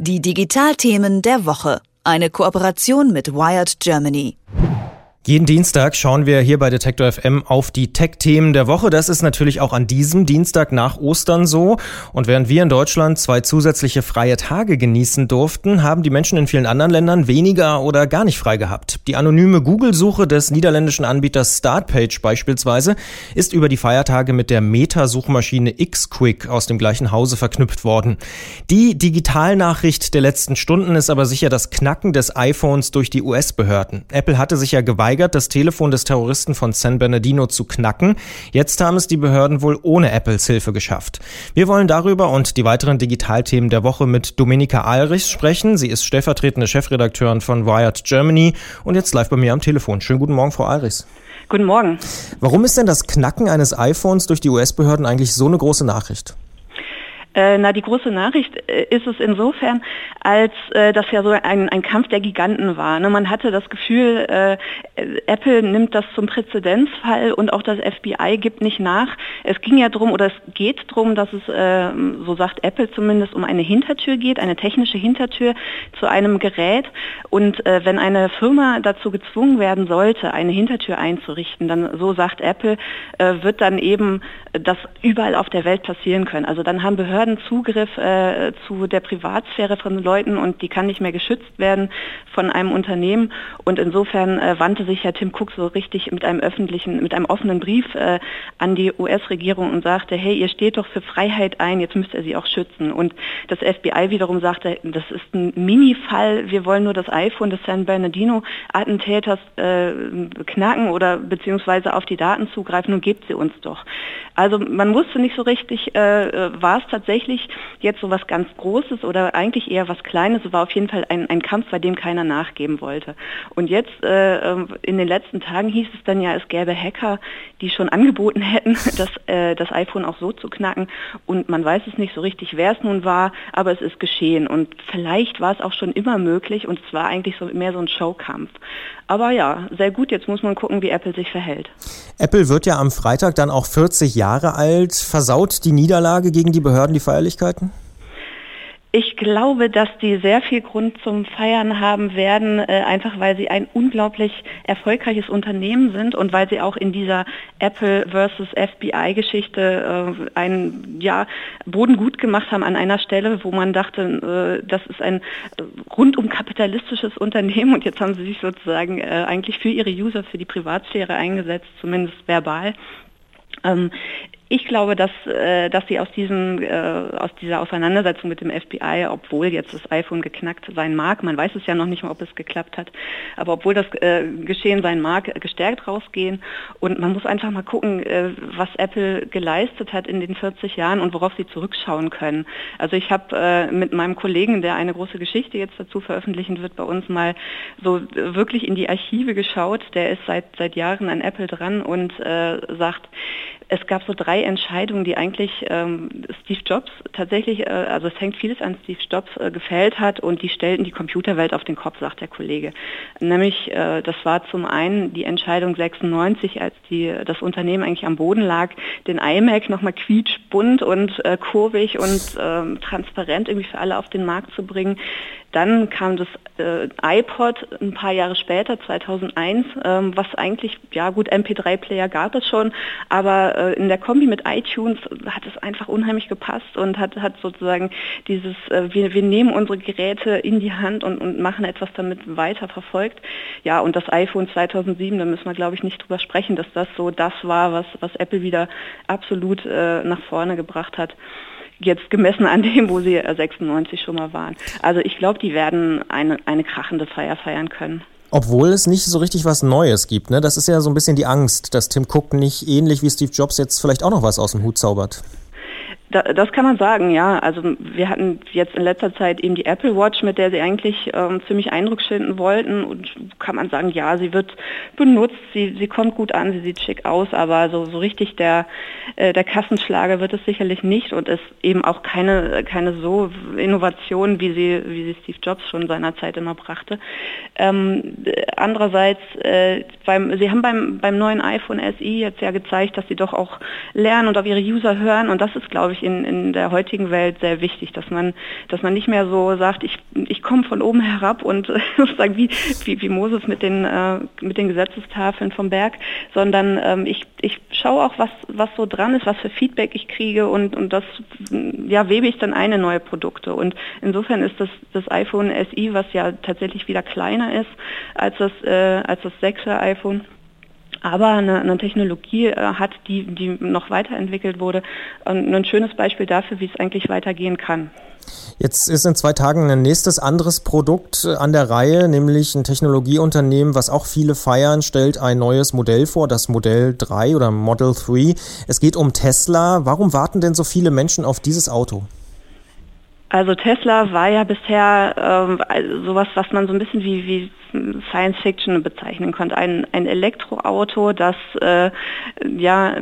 Die Digitalthemen der Woche. Eine Kooperation mit Wired Germany. Jeden Dienstag schauen wir hier bei Detektor FM auf die Tech-Themen der Woche. Das ist natürlich auch an diesem Dienstag nach Ostern so. Und während wir in Deutschland zwei zusätzliche freie Tage genießen durften, haben die Menschen in vielen anderen Ländern weniger oder gar nicht frei gehabt. Die anonyme Google-Suche des niederländischen Anbieters Startpage beispielsweise ist über die Feiertage mit der Meta-Suchmaschine Xquick aus dem gleichen Hause verknüpft worden. Die Digitalnachricht der letzten Stunden ist aber sicher das Knacken des iPhones durch die US-Behörden. Apple hatte sich ja geweigert, geweigert, das Telefon des Terroristen von San Bernardino zu knacken. Jetzt haben es die Behörden wohl ohne Apples Hilfe geschafft. Wir wollen darüber und die weiteren Digitalthemen der Woche mit Dominika Alrichs sprechen. Sie ist stellvertretende Chefredakteurin von Wired Germany und jetzt live bei mir am Telefon. Schönen guten Morgen, Frau Alrichs. Guten Morgen. Warum ist denn das Knacken eines iPhones durch die US-Behörden eigentlich so eine große Nachricht? Äh, na, die große Nachricht äh, ist es insofern, als äh, das ja so ein, ein Kampf der Giganten war. Ne? Man hatte das Gefühl, äh, Apple nimmt das zum Präzedenzfall und auch das FBI gibt nicht nach. Es ging ja darum, oder es geht darum, dass es, äh, so sagt Apple zumindest, um eine Hintertür geht, eine technische Hintertür zu einem Gerät. Und äh, wenn eine Firma dazu gezwungen werden sollte, eine Hintertür einzurichten, dann, so sagt Apple, wird dann eben das überall auf der Welt passieren können. Also dann haben Behörden Behörden Zugriff äh, zu der Privatsphäre von Leuten und die kann nicht mehr geschützt werden von einem Unternehmen. Und insofern äh, wandte sich Herr Tim Cook so richtig mit einem öffentlichen, mit einem offenen Brief äh, an die US-Regierung und sagte, hey, ihr steht doch für Freiheit ein, jetzt müsst ihr sie auch schützen. Und das FBI wiederum sagte, das ist ein Mini-Fall, wir wollen nur das iPhone des San Bernardino-Attentäters äh, knacken oder beziehungsweise auf die Daten zugreifen und gebt sie uns doch. Also man wusste nicht so richtig, äh, äh war es tatsächlich tatsächlich jetzt so was ganz Großes oder eigentlich eher was Kleines. Es war auf jeden Fall ein, ein Kampf, bei dem keiner nachgeben wollte. Und jetzt äh, ähm, in den letzten Tagen hieß es dann ja, es gäbe Hacker, die schon angeboten hätten, das, äh, das iPhone auch so zu knacken. Und man weiß es nicht so richtig, wer es nun war, aber es ist geschehen. Und vielleicht war es auch schon immer möglich und es war eigentlich so mehr so ein Showkampf. Aber ja, sehr gut. Jetzt muss man gucken, wie Apple sich verhält. Apple wird ja am Freitag dann auch 40 Jahre alt. Versaut die Niederlage gegen die Behörden die Feierlichkeiten? Ich glaube, dass die sehr viel Grund zum Feiern haben werden, äh, einfach weil sie ein unglaublich erfolgreiches Unternehmen sind und weil sie auch in dieser Apple versus FBI-Geschichte äh, einen ja, Boden gut gemacht haben an einer Stelle, wo man dachte, äh, das ist ein rundum kapitalistisches Unternehmen und jetzt haben sie sich sozusagen eigentlich für ihre User, für die Privatsphäre eingesetzt, zumindest verbal. Ich glaube, dass, äh, dass sie aus, diesem, äh, aus dieser Auseinandersetzung mit dem FBI, obwohl jetzt das iPhone geknackt sein mag, man weiß es ja noch nicht mal, ob es geklappt hat, aber obwohl das äh, geschehen sein mag, gestärkt rausgehen. Und man muss einfach mal gucken, äh, was Apple geleistet hat in den 40 Jahren und worauf sie zurückschauen können. Also ich habe äh, mit meinem Kollegen, der eine große Geschichte jetzt dazu veröffentlichen wird, bei uns mal so wirklich in die Archive geschaut. Der ist seit, seit Jahren an Apple dran und äh, sagt, es gab so drei Entscheidungen, die eigentlich ähm, Steve Jobs tatsächlich, äh, also es hängt vieles an Steve Jobs äh, gefällt hat und die stellten die Computerwelt auf den Kopf, sagt der Kollege. Nämlich, äh, das war zum einen die Entscheidung 96, als die, das Unternehmen eigentlich am Boden lag, den iMac nochmal quietschbunt und äh, kurvig und ähm, transparent irgendwie für alle auf den Markt zu bringen. Dann kam das iPod ein paar Jahre später, 2001, ähm, was eigentlich, ja gut, MP3-Player gab es schon, aber äh, in der Kombi mit iTunes hat es einfach unheimlich gepasst und hat, hat sozusagen dieses, äh, wir, wir nehmen unsere Geräte in die Hand und, und machen etwas damit weiter verfolgt. Ja, und das iPhone 2007, da müssen wir, glaube ich, nicht drüber sprechen, dass das so das war, was, was Apple wieder absolut äh, nach vorne gebracht hat jetzt gemessen an dem, wo sie 96 schon mal waren. Also ich glaube, die werden eine, eine krachende Feier feiern können. Obwohl es nicht so richtig was Neues gibt, ne? Das ist ja so ein bisschen die Angst, dass Tim Cook nicht ähnlich wie Steve Jobs jetzt vielleicht auch noch was aus dem Hut zaubert. Da, das kann man sagen, ja. Also wir hatten jetzt in letzter Zeit eben die Apple Watch, mit der sie eigentlich ähm, ziemlich Eindruck schinden wollten. Und kann man sagen, ja, sie wird benutzt, sie, sie kommt gut an, sie sieht schick aus, aber so, so richtig der, äh, der Kassenschlager wird es sicherlich nicht und ist eben auch keine, keine so Innovation, wie sie, wie sie Steve Jobs schon seinerzeit immer brachte. Ähm, andererseits, äh, beim, sie haben beim, beim neuen iPhone SE jetzt ja gezeigt, dass sie doch auch lernen und auf ihre User hören und das ist, glaube ich, ich, in, in der heutigen Welt sehr wichtig, dass man, dass man nicht mehr so sagt, ich, ich komme von oben herab und sozusagen wie, wie, wie Moses mit den, äh, mit den Gesetzestafeln vom Berg, sondern ähm, ich, ich schaue auch, was, was so dran ist, was für Feedback ich kriege und, und das ja, webe ich dann eine neue Produkte. Und insofern ist das, das iPhone SI, was ja tatsächlich wieder kleiner ist als das, äh, als das 6er iPhone, aber eine, eine Technologie äh, hat, die, die noch weiterentwickelt wurde. Und ein schönes Beispiel dafür, wie es eigentlich weitergehen kann. Jetzt ist in zwei Tagen ein nächstes anderes Produkt äh, an der Reihe, nämlich ein Technologieunternehmen, was auch viele feiern, stellt ein neues Modell vor, das Modell 3 oder Model 3. Es geht um Tesla. Warum warten denn so viele Menschen auf dieses Auto? Also Tesla war ja bisher also sowas, was man so ein bisschen wie, wie Science Fiction bezeichnen konnte. Ein, ein Elektroauto, das äh, ja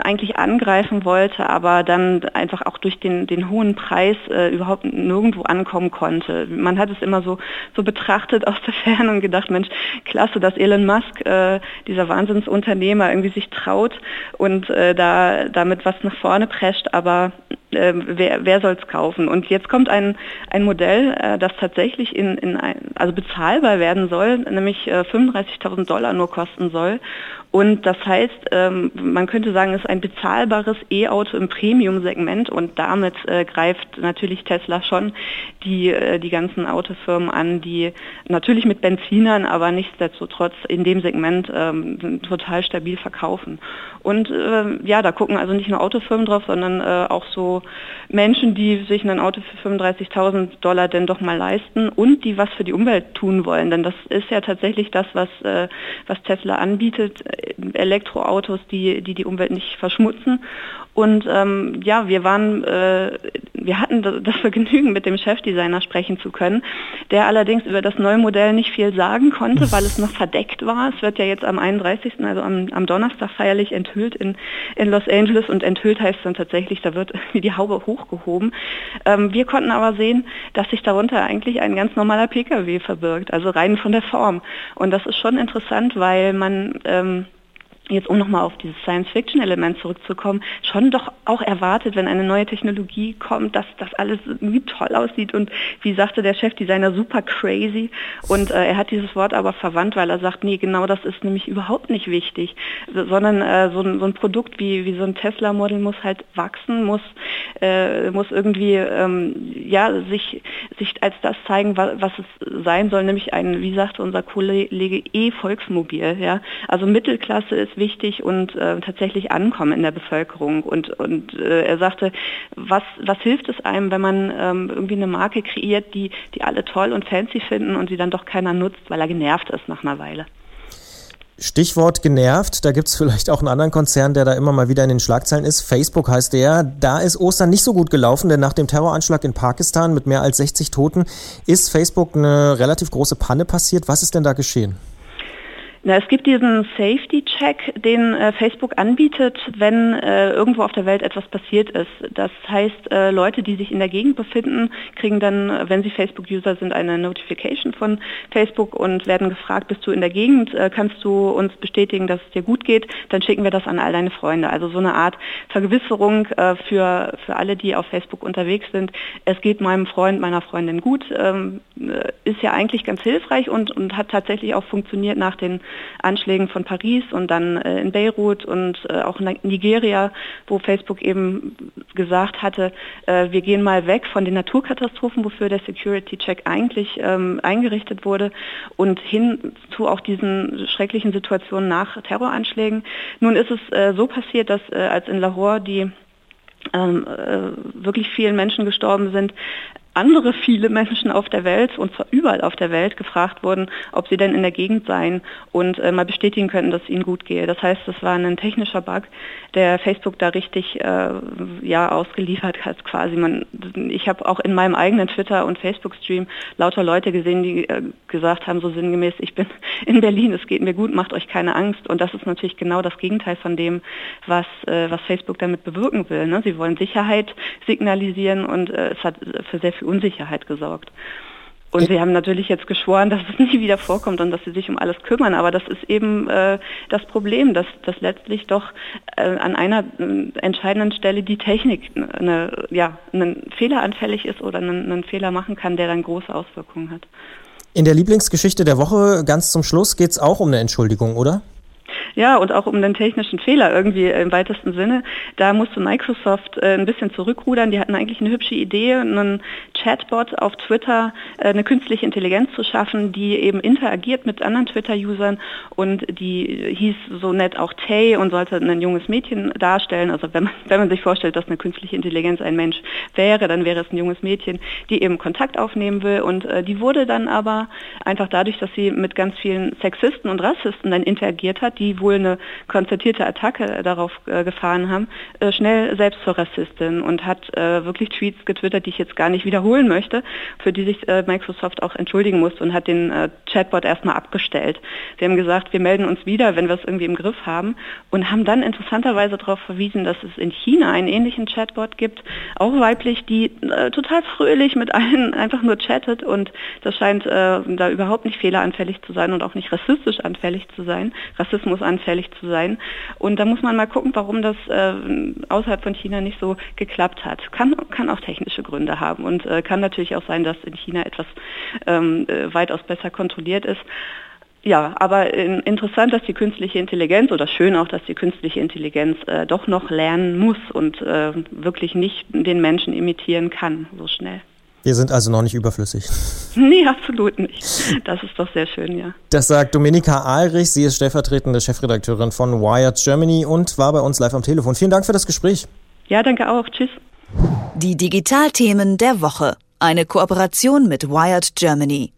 eigentlich angreifen wollte, aber dann einfach auch durch den, den hohen Preis äh, überhaupt nirgendwo ankommen konnte. Man hat es immer so, so betrachtet aus der Ferne und gedacht, Mensch, klasse, dass Elon Musk, äh, dieser Wahnsinnsunternehmer, irgendwie sich traut und äh, da damit was nach vorne prescht, aber äh, wer, wer soll es kaufen? Und jetzt kommt ein, ein Modell, äh, das tatsächlich in, in ein, also bezahlbar werden soll, nämlich äh, 35.000 Dollar nur kosten soll. Und das heißt, ähm, man könnte sagen, es ist ein bezahlbares E-Auto im Premium-Segment und damit äh, greift natürlich Tesla schon die, äh, die ganzen Autofirmen an, die natürlich mit Benzinern, aber nichtsdestotrotz in dem Segment ähm, total stabil verkaufen. Und äh, ja, da gucken also nicht nur Autofirmen drauf, sondern äh, auch so Menschen, die sich ein Auto für 35.000 Dollar denn doch mal leisten und die was für die Umwelt tun wollen. Denn das ist ja tatsächlich das, was, was Tesla anbietet, Elektroautos, die, die die Umwelt nicht verschmutzen. Und ähm, ja, wir waren, äh, wir hatten das Vergnügen, mit dem Chefdesigner sprechen zu können, der allerdings über das neue Modell nicht viel sagen konnte, weil es noch verdeckt war. Es wird ja jetzt am 31., also am, am Donnerstag feierlich enthüllt in, in Los Angeles und enthüllt heißt dann tatsächlich, da wird die Haube hochgehoben. Ähm, wir konnten aber sehen, dass sich darunter eigentlich ein ganz normaler Pkw verbirgt, also rein von der Form. Und das ist schon interessant, weil man ähm, jetzt um nochmal auf dieses Science-Fiction-Element zurückzukommen, schon doch auch erwartet, wenn eine neue Technologie kommt, dass das alles wie toll aussieht und wie sagte der Chefdesigner, super crazy. Und äh, er hat dieses Wort aber verwandt, weil er sagt, nee, genau das ist nämlich überhaupt nicht wichtig, sondern äh, so, ein, so, ein, Produkt wie, wie so ein Tesla-Model muss halt wachsen, muss, äh, muss irgendwie ähm, ja, sich, sich als das zeigen, was, was es sein soll, nämlich ein, wie sagte unser Kollege, E-Volksmobil. Ja? Also Mittelklasse ist wichtig und äh, tatsächlich ankommen in der Bevölkerung. Und, und äh, er sagte, was, was hilft es einem, wenn man ähm, irgendwie eine Marke kreiert, die, die alle toll und fancy finden und sie dann doch keiner nutzt, weil er genervt ist nach einer Weile. Stichwort genervt, da gibt es vielleicht auch einen anderen Konzern, der da immer mal wieder in den Schlagzeilen ist. Facebook heißt der. Da ist Ostern nicht so gut gelaufen, denn nach dem Terroranschlag in Pakistan mit mehr als 60 Toten ist Facebook eine relativ große Panne passiert. Was ist denn da geschehen? Na, es gibt diesen Safety-Check, den äh, Facebook anbietet, wenn äh, irgendwo auf der Welt etwas passiert ist. Das heißt, äh, Leute, die sich in der Gegend befinden, kriegen dann, wenn sie Facebook-User sind, eine Notification von Facebook und werden gefragt, bist du in der Gegend, äh, kannst du uns bestätigen, dass es dir gut geht, dann schicken wir das an all deine Freunde. Also so eine Art Vergewisserung äh, für, für alle, die auf Facebook unterwegs sind. Es geht meinem Freund, meiner Freundin gut, ähm, äh, ist ja eigentlich ganz hilfreich und, und hat tatsächlich auch funktioniert nach den Anschlägen von Paris und dann äh, in Beirut und äh, auch in Nigeria, wo Facebook eben gesagt hatte, äh, wir gehen mal weg von den Naturkatastrophen, wofür der Security Check eigentlich ähm, eingerichtet wurde und hin zu auch diesen schrecklichen Situationen nach Terroranschlägen. Nun ist es äh, so passiert, dass äh, als in Lahore die ähm, äh, wirklich vielen Menschen gestorben sind, andere viele Menschen auf der Welt, und zwar überall auf der Welt, gefragt wurden, ob sie denn in der Gegend seien und äh, mal bestätigen könnten, dass es ihnen gut gehe. Das heißt, das war ein technischer Bug, der Facebook da richtig äh, ja, ausgeliefert hat quasi. Man, ich habe auch in meinem eigenen Twitter- und Facebook-Stream lauter Leute gesehen, die äh, gesagt haben, so sinngemäß, ich bin in Berlin, es geht mir gut, macht euch keine Angst. Und das ist natürlich genau das Gegenteil von dem, was, äh, was Facebook damit bewirken will. Ne? Sie wollen Sicherheit signalisieren und äh, es hat für sehr viel Unsicherheit gesorgt. Und sie haben natürlich jetzt geschworen, dass es nie wieder vorkommt und dass sie sich um alles kümmern. Aber das ist eben äh, das Problem, dass, dass letztlich doch äh, an einer äh, entscheidenden Stelle die Technik eine, ja, einen Fehler anfällig ist oder einen, einen Fehler machen kann, der dann große Auswirkungen hat. In der Lieblingsgeschichte der Woche ganz zum Schluss geht es auch um eine Entschuldigung, oder? Ja, und auch um den technischen Fehler irgendwie im weitesten Sinne. Da musste Microsoft äh, ein bisschen zurückrudern. Die hatten eigentlich eine hübsche Idee, einen Chatbot auf Twitter, äh, eine künstliche Intelligenz zu schaffen, die eben interagiert mit anderen Twitter-Usern und die hieß so nett auch Tay und sollte ein junges Mädchen darstellen. Also wenn man, wenn man sich vorstellt, dass eine künstliche Intelligenz ein Mensch wäre, dann wäre es ein junges Mädchen, die eben Kontakt aufnehmen will. Und äh, die wurde dann aber einfach dadurch, dass sie mit ganz vielen Sexisten und Rassisten dann interagiert hat, die wohl eine konzertierte Attacke darauf äh, gefahren haben, äh, schnell selbst zur Rassistin und hat äh, wirklich Tweets getwittert, die ich jetzt gar nicht wiederholen möchte, für die sich äh, Microsoft auch entschuldigen musste und hat den äh, Chatbot erstmal abgestellt. Sie haben gesagt, wir melden uns wieder, wenn wir es irgendwie im Griff haben und haben dann interessanterweise darauf verwiesen, dass es in China einen ähnlichen Chatbot gibt, auch weiblich, die äh, total fröhlich mit allen einfach nur chattet und das scheint da überhaupt nicht fehleranfällig zu sein und auch nicht rassistisch anfällig zu sein. Rassismus anfällig zu sein. Und da muss man mal gucken, warum das äh, außerhalb von China nicht so geklappt hat. Kann, kann auch technische Gründe haben und äh, kann natürlich auch sein, dass in China etwas ähm, äh, weitaus besser kontrolliert ist. Ja, aber äh, interessant, dass die künstliche Intelligenz oder schön auch, dass die künstliche Intelligenz äh, doch noch lernen muss und äh, wirklich nicht den Menschen imitieren kann so schnell. Wir sind also noch nicht überflüssig. Nee, absolut nicht. Das ist doch sehr schön, ja. Das sagt Dominika Ahlrich. Sie ist stellvertretende Chefredakteurin von Wired Germany und war bei uns live am Telefon. Vielen Dank für das Gespräch. Ja, danke auch. Tschüss. Die Digitalthemen der Woche. Eine Kooperation mit Wired Germany.